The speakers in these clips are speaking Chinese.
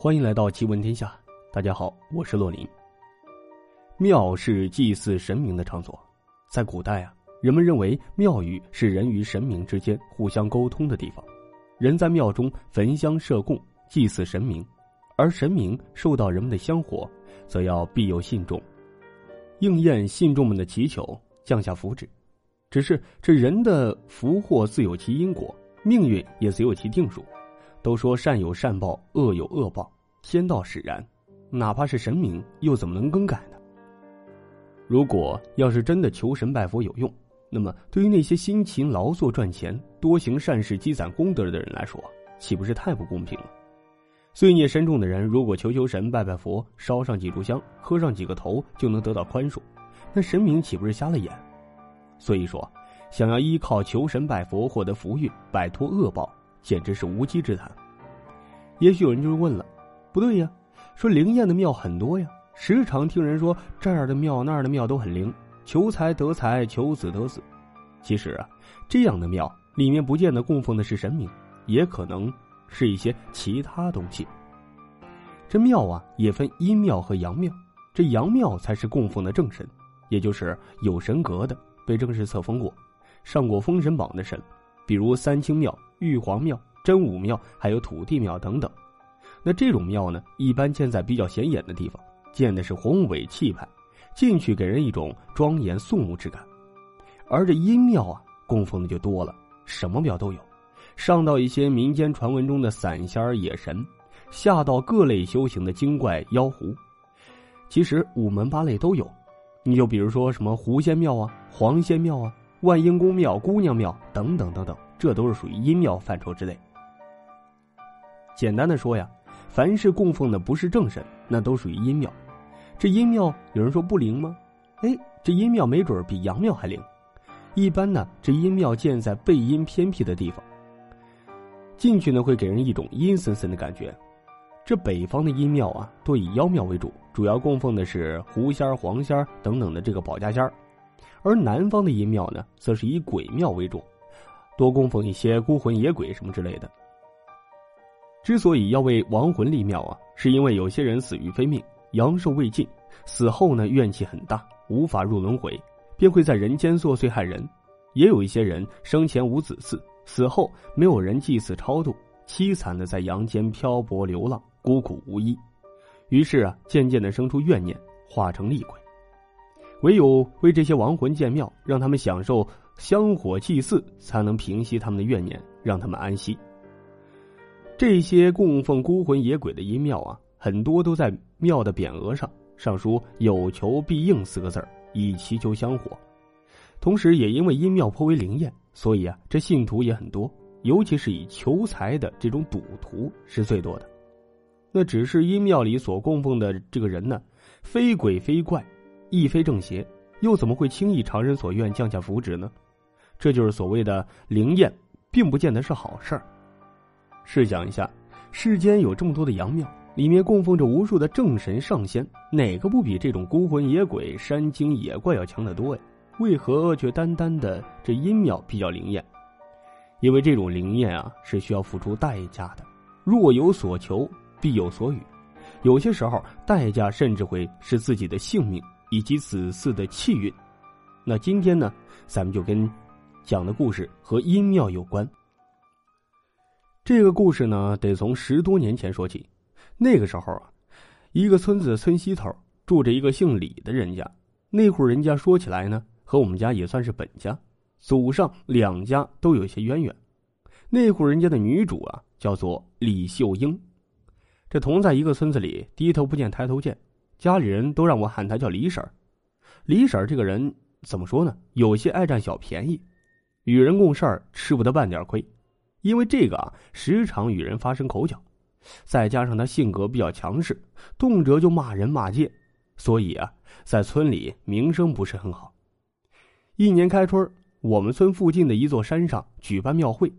欢迎来到奇闻天下。大家好，我是洛林。庙是祭祀神明的场所，在古代啊，人们认为庙宇是人与神明之间互相沟通的地方。人在庙中焚香设供，祭祀神明，而神明受到人们的香火，则要庇佑信众，应验信众们的祈求，降下福祉。只是这人的福祸自有其因果，命运也自有其定数。都说善有善报，恶有恶报，天道使然。哪怕是神明，又怎么能更改呢？如果要是真的求神拜佛有用，那么对于那些辛勤劳作赚钱、多行善事积攒功德的人来说，岂不是太不公平了？罪孽深重的人，如果求求神、拜拜佛、烧上几炷香、磕上几个头就能得到宽恕，那神明岂不是瞎了眼？所以说，想要依靠求神拜佛获得福运、摆脱恶报。简直是无稽之谈。也许有人就会问了：“不对呀，说灵验的庙很多呀，时常听人说这儿的庙那儿的庙都很灵，求财得财，求子得子。其实啊，这样的庙里面不见得供奉的是神明，也可能是一些其他东西。这庙啊也分阴庙和阳庙，这阳庙才是供奉的正神，也就是有神格的，被正式册封过，上过封神榜的神，比如三清庙。玉皇庙、真武庙，还有土地庙等等。那这种庙呢，一般建在比较显眼的地方，建的是宏伟气派，进去给人一种庄严肃穆之感。而这阴庙啊，供奉的就多了，什么庙都有，上到一些民间传闻中的散仙野神，下到各类修行的精怪妖狐，其实五门八类都有。你就比如说什么狐仙庙啊、黄仙庙啊、万应公庙、姑娘庙等等等等。这都是属于阴庙范畴之内。简单的说呀，凡是供奉的不是正神，那都属于阴庙。这阴庙有人说不灵吗？哎，这阴庙没准比阳庙还灵。一般呢，这阴庙建在背阴偏僻的地方，进去呢会给人一种阴森森的感觉。这北方的阴庙啊，多以妖庙为主，主要供奉的是狐仙、黄仙等等的这个保家仙而南方的阴庙呢，则是以鬼庙为主。多供奉一些孤魂野鬼什么之类的。之所以要为亡魂立庙啊，是因为有些人死于非命，阳寿未尽，死后呢怨气很大，无法入轮回，便会在人间作祟害人；也有一些人生前无子嗣，死后没有人祭祀超度，凄惨的在阳间漂泊流浪，孤苦无依，于是啊，渐渐的生出怨念，化成厉鬼。唯有为这些亡魂建庙，让他们享受。香火祭祀才能平息他们的怨念，让他们安息。这些供奉孤魂野鬼的阴庙啊，很多都在庙的匾额上上书“有求必应”四个字以祈求香火。同时，也因为阴庙颇为灵验，所以啊，这信徒也很多，尤其是以求财的这种赌徒是最多的。那只是阴庙里所供奉的这个人呢，非鬼非怪，亦非正邪，又怎么会轻易偿人所愿，降下福祉呢？这就是所谓的灵验，并不见得是好事儿。试想一下，世间有这么多的阳庙，里面供奉着无数的正神上仙，哪个不比这种孤魂野鬼、山精野怪要强得多呀？为何却单单的这阴庙比较灵验？因为这种灵验啊，是需要付出代价的。若有所求，必有所与。有些时候，代价甚至会是自己的性命以及子嗣的气运。那今天呢，咱们就跟。讲的故事和阴庙有关。这个故事呢，得从十多年前说起。那个时候啊，一个村子村西头住着一个姓李的人家。那户人家说起来呢，和我们家也算是本家，祖上两家都有些渊源。那户人家的女主啊，叫做李秀英。这同在一个村子里，低头不见抬头见，家里人都让我喊她叫李婶儿。李婶儿这个人怎么说呢？有些爱占小便宜。与人共事儿吃不得半点亏，因为这个啊，时常与人发生口角，再加上他性格比较强势，动辄就骂人骂街，所以啊，在村里名声不是很好。一年开春，我们村附近的一座山上举办庙会，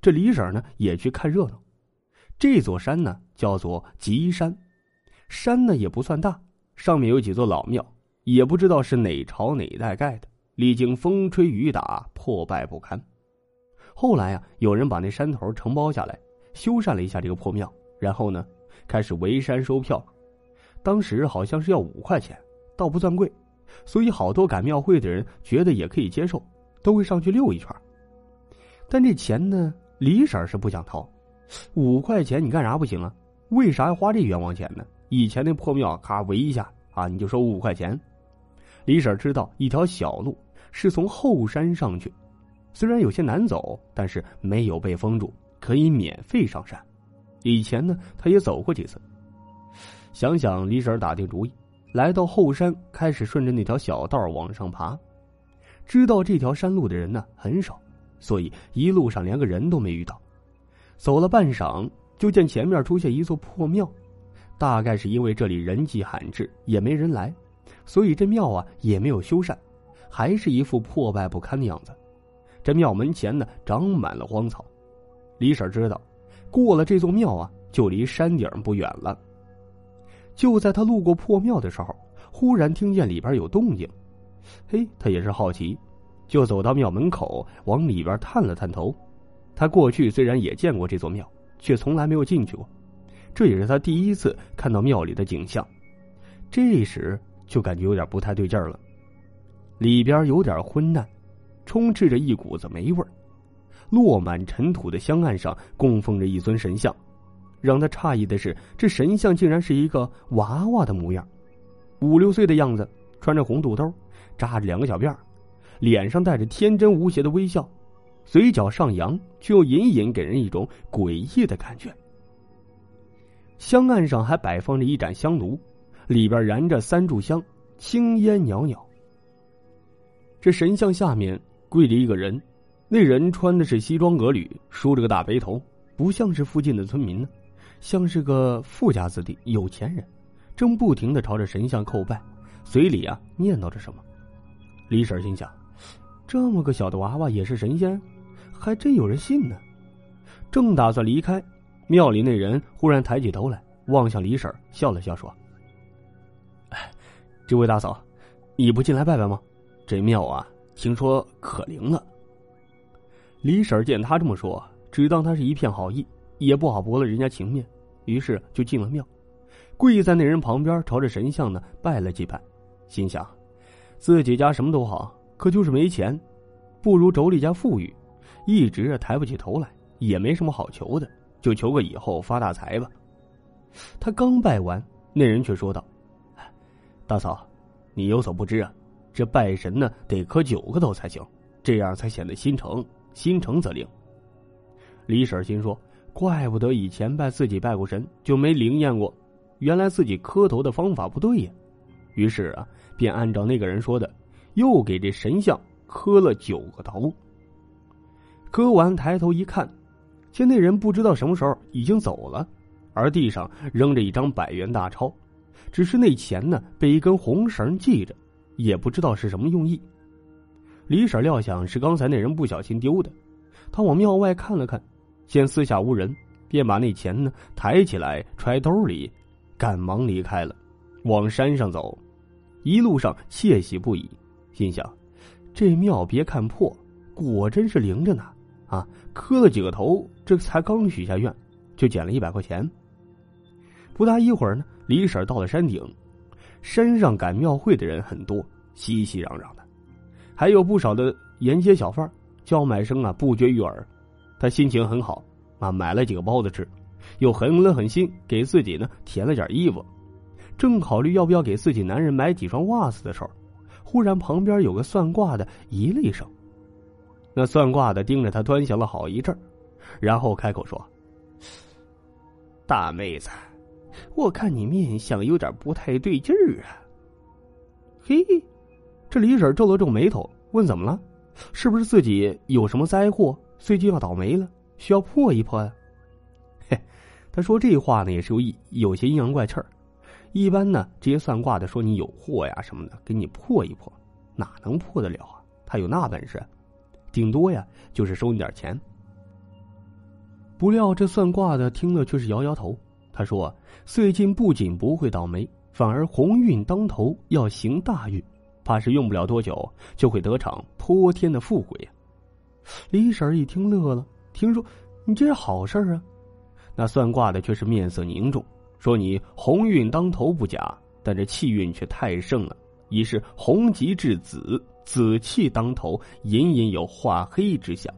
这李婶呢也去看热闹。这座山呢叫做吉山，山呢也不算大，上面有几座老庙，也不知道是哪朝哪代盖的。历经风吹雨打，破败不堪。后来啊，有人把那山头承包下来，修缮了一下这个破庙，然后呢，开始围山收票。当时好像是要五块钱，倒不算贵，所以好多赶庙会的人觉得也可以接受，都会上去溜一圈。但这钱呢，李婶是不想掏。五块钱你干啥不行啊？为啥要花这冤枉钱呢？以前那破庙，咔围一下啊，你就收五块钱。李婶知道一条小路是从后山上去，虽然有些难走，但是没有被封住，可以免费上山。以前呢，他也走过几次。想想，李婶打定主意，来到后山，开始顺着那条小道往上爬。知道这条山路的人呢很少，所以一路上连个人都没遇到。走了半晌，就见前面出现一座破庙，大概是因为这里人迹罕至，也没人来，所以这庙啊也没有修缮，还是一副破败不堪的样子。这庙门前呢长满了荒草。李婶知道，过了这座庙啊，就离山顶不远了。就在他路过破庙的时候，忽然听见里边有动静，嘿，他也是好奇，就走到庙门口，往里边探了探头。他过去虽然也见过这座庙，却从来没有进去过，这也是他第一次看到庙里的景象。这时就感觉有点不太对劲儿了，里边有点昏暗，充斥着一股子霉味儿，落满尘土的香案上供奉着一尊神像。让他诧异的是，这神像竟然是一个娃娃的模样，五六岁的样子，穿着红肚兜，扎着两个小辫儿，脸上带着天真无邪的微笑。嘴角上扬，却又隐隐给人一种诡异的感觉。香案上还摆放着一盏香炉，里边燃着三炷香，青烟袅袅。这神像下面跪着一个人，那人穿的是西装革履，梳着个大背头，不像是附近的村民呢，像是个富家子弟、有钱人，正不停的朝着神像叩拜，嘴里啊念叨着什么。李婶心想：这么个小的娃娃也是神仙？还真有人信呢。正打算离开，庙里那人忽然抬起头来，望向李婶，笑了笑说：“哎，这位大嫂，你不进来拜拜吗？这庙啊，听说可灵了。”李婶见他这么说，只当他是一片好意，也不好驳了人家情面，于是就进了庙，跪在那人旁边，朝着神像呢拜了几拜，心想：自己家什么都好，可就是没钱，不如妯娌家富裕。一直抬不起头来，也没什么好求的，就求个以后发大财吧。他刚拜完，那人却说道：“大嫂，你有所不知啊，这拜神呢得磕九个头才行，这样才显得心诚，心诚则灵。”李婶心说：“怪不得以前拜自己拜过神就没灵验过，原来自己磕头的方法不对呀。”于是啊，便按照那个人说的，又给这神像磕了九个头。磕完，抬头一看，见那人不知道什么时候已经走了，而地上扔着一张百元大钞，只是那钱呢被一根红绳系着，也不知道是什么用意。李婶料想是刚才那人不小心丢的，她往庙外看了看，见四下无人，便把那钱呢抬起来揣兜里，赶忙离开了，往山上走。一路上窃喜不已，心想：这庙别看破，果真是灵着呢。啊，磕了几个头，这才刚许下愿，就捡了一百块钱。不大一会儿呢，李婶到了山顶，山上赶庙会的人很多，熙熙攘攘的，还有不少的沿街小贩，叫卖声啊不绝于耳。他心情很好，啊，买了几个包子吃，又狠了狠心给自己呢添了件衣服，正考虑要不要给自己男人买几双袜子的时候，忽然旁边有个算卦的咦了一声。那算卦的盯着他端详了好一阵儿，然后开口说：“大妹子，我看你面相有点不太对劲儿啊。”嘿，这李婶皱了皱眉头，问：“怎么了？是不是自己有什么灾祸，最近要倒霉了，需要破一破呀？” 嘿，他说这话呢，也是有有些阴阳怪气儿。一般呢，这些算卦的说你有祸呀什么的，给你破一破，哪能破得了啊？他有那本事。顶多呀，就是收你点钱。不料这算卦的听了却是摇摇头。他说：“最近不仅不会倒霉，反而鸿运当头，要行大运，怕是用不了多久就会得场泼天的富贵呀。”李婶一听乐了，听说你这是好事啊？那算卦的却是面色凝重，说你鸿运当头不假，但这气运却太盛了，已是红极至紫，紫气当头，隐隐有化黑之象。